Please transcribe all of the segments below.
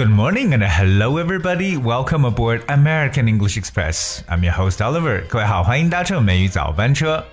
Good morning and hello everybody. Welcome aboard American English Express. I'm your host Oliver. 各位好，欢迎搭乘美语早班车。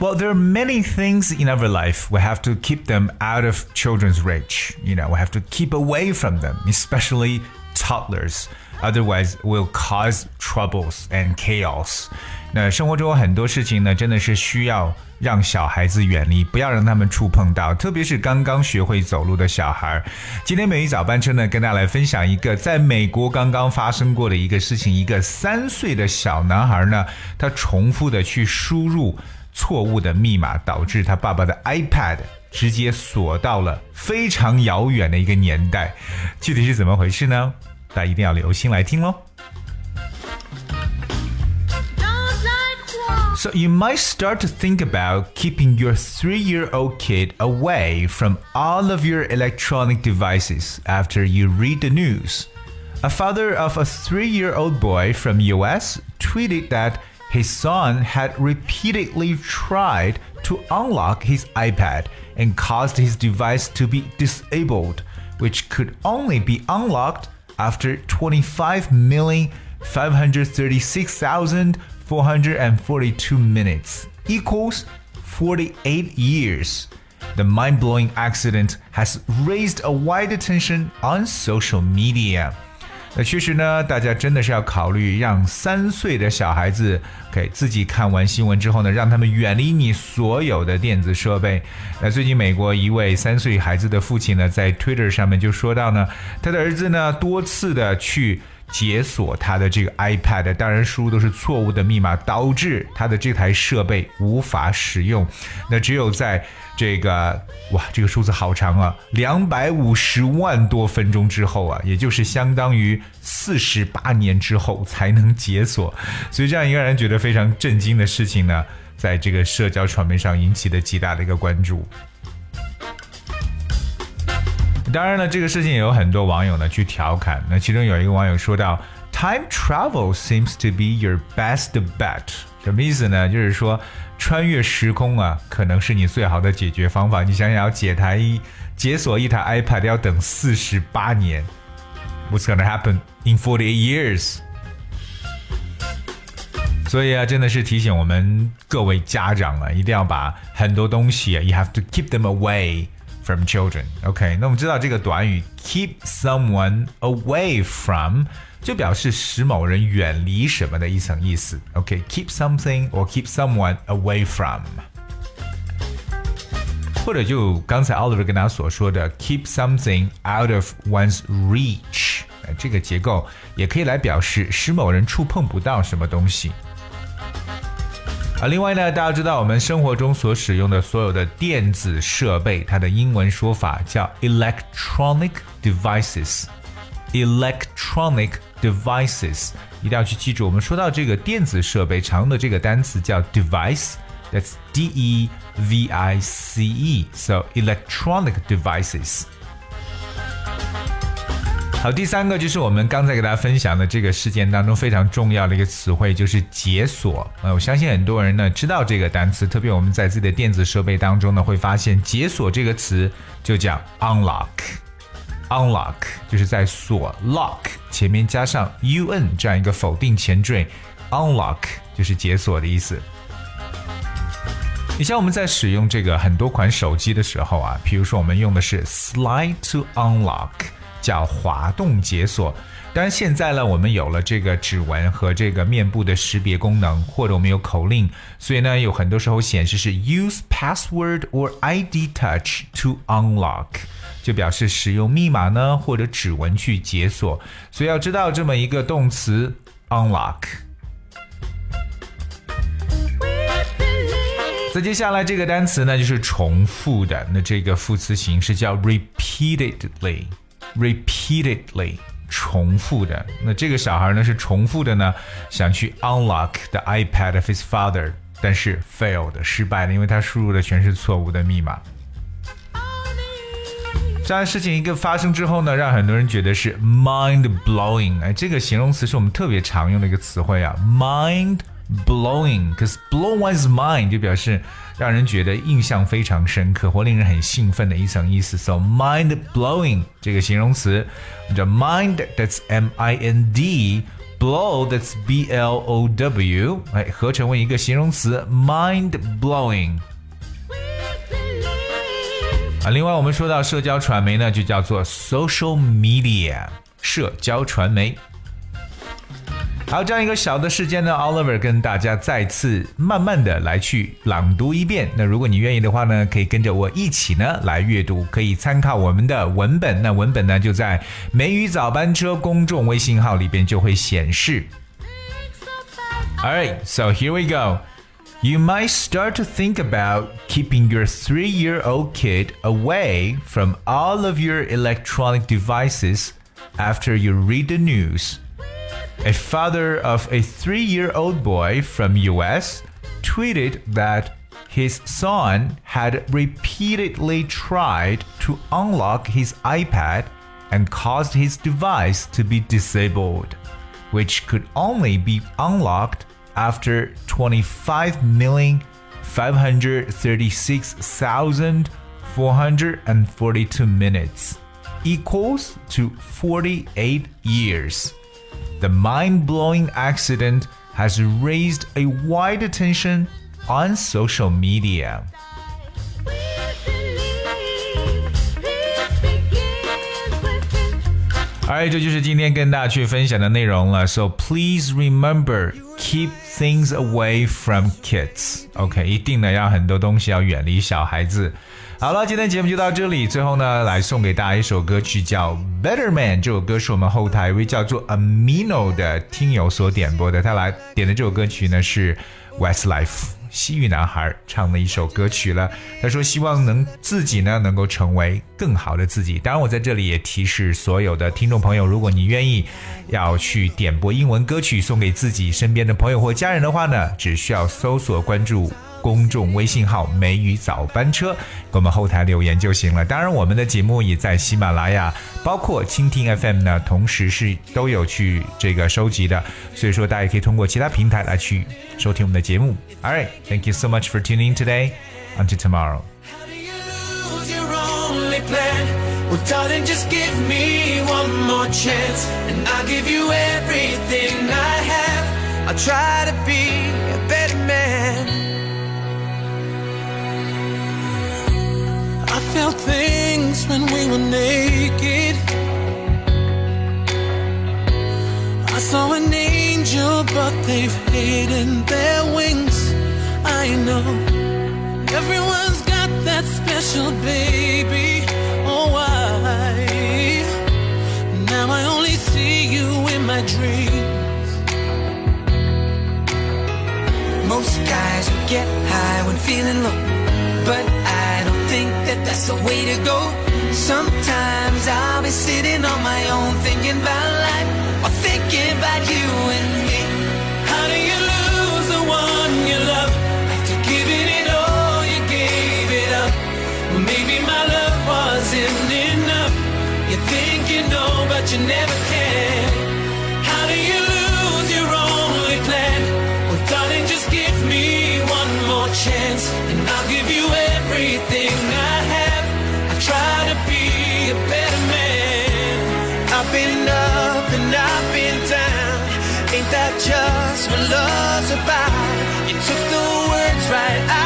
Well, there are many things in our life we have to keep them out of children's reach. You know, we have to keep away from them, especially toddlers. Otherwise, will cause troubles and chaos. 那生活中很多事情呢，真的是需要让小孩子远离，不要让他们触碰到，特别是刚刚学会走路的小孩。今天美语早班车呢，跟大家来分享一个在美国刚刚发生过的一个事情：一个三岁的小男孩呢，他重复的去输入错误的密码，导致他爸爸的 iPad 直接锁到了非常遥远的一个年代。具体是怎么回事呢？大家一定要留心来听喽。So you might start to think about keeping your three-year-old kid away from all of your electronic devices after you read the news. A father of a three-year-old boy from US tweeted that his son had repeatedly tried to unlock his iPad and caused his device to be disabled, which could only be unlocked after 25,536,442 minutes equals 48 years. The mind blowing accident has raised a wide attention on social media. 那确实呢，大家真的是要考虑让三岁的小孩子给自己看完新闻之后呢，让他们远离你所有的电子设备。那最近美国一位三岁孩子的父亲呢，在 Twitter 上面就说到呢，他的儿子呢多次的去。 解锁他的这个 iPad，当然输入都是错误的密码，导致他的这台设备无法使用。那只有在这个哇，这个数字好长啊，两百五十万多分钟之后啊，也就是相当于四十八年之后才能解锁。所以这样一个让人觉得非常震惊的事情呢，在这个社交传媒上引起了极大的一个关注。当然了，这个事情也有很多网友呢去调侃。那其中有一个网友说到：“Time travel seems to be your best bet。”什么意思呢？就是说穿越时空啊，可能是你最好的解决方法。你想想，要解台解锁一台 iPad 要等四十八年，What's gonna happen in forty years？所以啊，真的是提醒我们各位家长啊，一定要把很多东西啊，you have to keep them away。 from children. OK，那我们知道这个短语 keep someone away from 就表示使某人远离什么的一层意思。OK，keep、okay? something or keep someone away from。或者就刚才 Oliver 跟大家所说的 keep something out of one's reach，这个结构也可以来表示使某人触碰不到什么东西。 啊，另外呢，大家知道我们生活中所使用的所有的电子设备，它的英文说法叫 electronic devices。electronic devices，一定要去记住。我们说到这个电子设备，常用的这个单词叫 device，that's D E V I C E，so electronic devices。好，第三个就是我们刚才给大家分享的这个事件当中非常重要的一个词汇，就是解锁。呃，我相信很多人呢知道这个单词，特别我们在自己的电子设备当中呢会发现，解锁这个词就叫 unlock，unlock 就是在锁 lock 前面加上 un 这样一个否定前缀，unlock 就是解锁的意思。你像我们在使用这个很多款手机的时候啊，比如说我们用的是 slide to unlock。叫滑动解锁。当然，现在呢，我们有了这个指纹和这个面部的识别功能，或者我们有口令，所以呢，有很多时候显示是 use password or ID touch to unlock，就表示使用密码呢或者指纹去解锁。所以要知道这么一个动词 unlock。再接下来这个单词呢，就是重复的，那这个副词形式叫 repeatedly。Repeatedly 重复的，那这个小孩呢是重复的呢，想去 unlock the iPad of his father，但是 failed 失败了，因为他输入的全是错误的密码。这样的事情一个发生之后呢，让很多人觉得是 mind blowing，哎，这个形容词是我们特别常用的一个词汇啊，mind blowing，cause blow one's mind 就表示让人觉得印象非常深刻或令人很兴奋的一层意思。So mind blowing 这个形容词，the mind that's M I N D。blow that's B L O W，哎，合成为一个形容词，mind blowing。啊，另外我们说到社交传媒呢，就叫做 social media，社交传媒。好，这样一个小的时间呢，Oliver 跟大家再次慢慢的来去朗读一遍。那如果你愿意的话呢，可以跟着我一起呢来阅读，可以参考我们的文本。那文本呢就在“美语早班车”公众微信号里边就会显示。Alright, so here we go. You might start to think about keeping your three year old kid away from all of your electronic devices after you read the news. A father of a three-year-old boy from US tweeted that his son had repeatedly tried to unlock his iPad and caused his device to be disabled, which could only be unlocked after 25,536,442 minutes, equals to 48 years The mind blowing accident has raised a wide attention on social media. 哎，这就是今天跟大家去分享的内容了。So please remember, keep things away from kids. OK，一定呢要很多东西要远离小孩子。好了，今天节目就到这里。最后呢，来送给大家一首歌曲，叫《Better Man》。这首歌是我们后台一位叫做 Amino 的听友所点播的。他来点的这首歌曲呢是 Westlife 西域男孩唱的一首歌曲了。他说希望能自己呢能够成为更好的自己。当然，我在这里也提示所有的听众朋友，如果你愿意要去点播英文歌曲送给自己身边的朋友或家人的话呢，只需要搜索关注。公众微信号“梅雨早班车”，给我们后台留言就行了。当然，我们的节目也在喜马拉雅，包括蜻蜓 FM 呢，同时是都有去这个收集的。所以说，大家可以通过其他平台来去收听我们的节目。All right, thank you so much for tuning today. Until tomorrow. We were naked. I saw an angel, but they've hidden their wings. I know everyone's got that special baby. Oh, why? Now I only see you in my dreams. Most guys would get high when feeling low, but I don't think that that's the way to go. Sometimes I'll be sitting on my own thinking about life or thinking about you and me. How do you lose the one you love after giving it all? You gave it up. Well, maybe my love wasn't enough. You think you know, but you never can. That just what love's about? You took the words right out